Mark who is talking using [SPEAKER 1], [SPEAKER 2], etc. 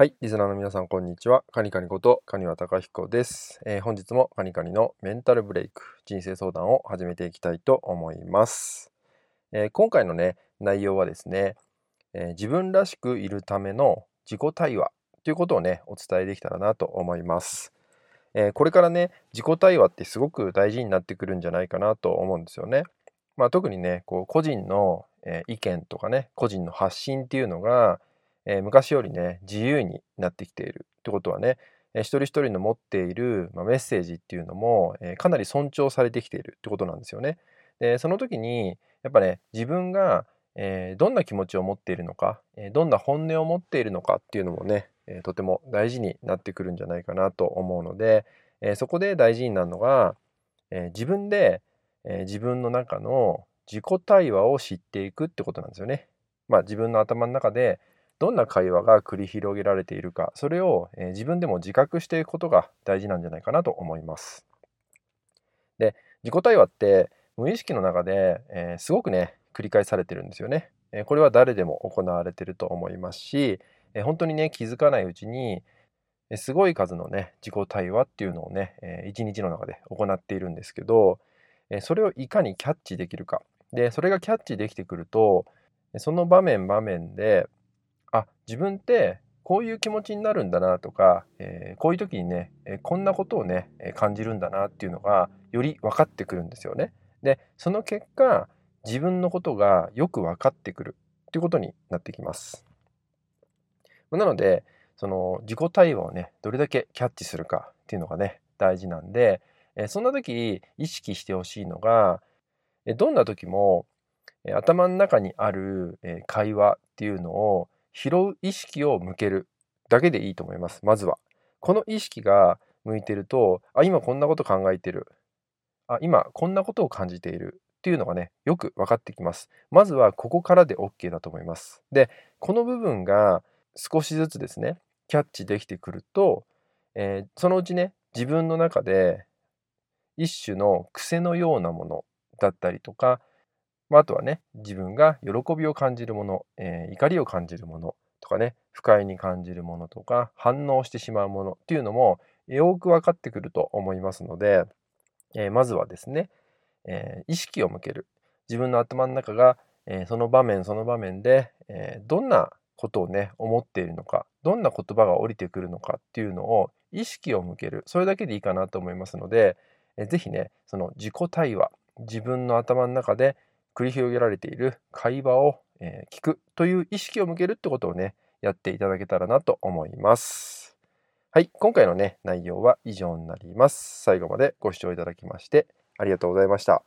[SPEAKER 1] はい、リスナーの皆さん、こんにちは。カニカニことカニワタカヒコです、えー、本日もカニカニのメンタルブレイク、人生相談を始めていきたいと思います。えー、今回のね、内容はですね、えー、自分らしくいるための自己対話ということをね、お伝えできたらなと思います。えこれからね、自己対話ってすごく大事になってくるんじゃないかなと思うんですよね。まあ、特にね、こう個人の、え意見とかね、個人の発信っていうのが、えー、昔よりね自由になってきているってことはね、えー、一人一人の持っている、まあ、メッセージっていうのも、えー、かなり尊重されてきているってことなんですよね。でその時にやっぱね自分が、えー、どんな気持ちを持っているのか、えー、どんな本音を持っているのかっていうのもね、えー、とても大事になってくるんじゃないかなと思うので、えー、そこで大事になるのが、えー、自分で、えー、自分の中の自己対話を知っていくってことなんですよね。まあ自分の頭の中でどんな会話が繰り広げられているかそれを、え自分でも自覚していくことが大事なんじゃないかなと思います。で自己対話って無意識の中で、え、すごくね繰り返されてるんですよね。え、これは誰でも行われてると思いますし、え、本当にね気づかないうちにすごい数のね自己対話っていうのをね、え一日の中で行っているんですけど、えそれをいかにキャッチできるかでそれがキャッチできてくるとその場面場面で自分ってこういう気持ちになるんだなとか、えー、こういう時にね、え、こんなことをね、え、感じるんだなっていうのがより分かってくるんですよね。でその結果自分のことがよく分かってくるっていうことになってきます。なのでその自己対話をねどれだけキャッチするかっていうのがね大事なんで、えそんな時意識してほしいのが、えどんな時も、え頭の中にある、え会話っていうのを拾う意識を向けるだけでいいと思います。まずは。この意識が向いてるとあ今こんなこと考えてる。あ今こんなことを感じている。っていうのがねよく分かってきます。まずはここからで OK だと思います。でこの部分が少しずつですねキャッチできてくると、えー、そのうちね自分の中で一種の癖のようなものだったりとかまあ、あとはね自分が喜びを感じるもの、えー、怒りを感じるものとかね不快に感じるものとか反応してしまうものっていうのもよく分かってくると思いますので、えー、まずはですね、えー、意識を向ける。自分の頭の中が、えその場面その場面で、えどんなことをね思っているのかどんな言葉が降りてくるのかっていうのを意識を向ける。それだけでいいかなと思いますので、えー、ぜひねその自己対話自分の頭の中で繰り広げられている会話を、え、聞くという意識を向けるってことをねやっていただけたらなと思います。はい、今回のね内容は以上になります。最後までご視聴いただきましてありがとうございました。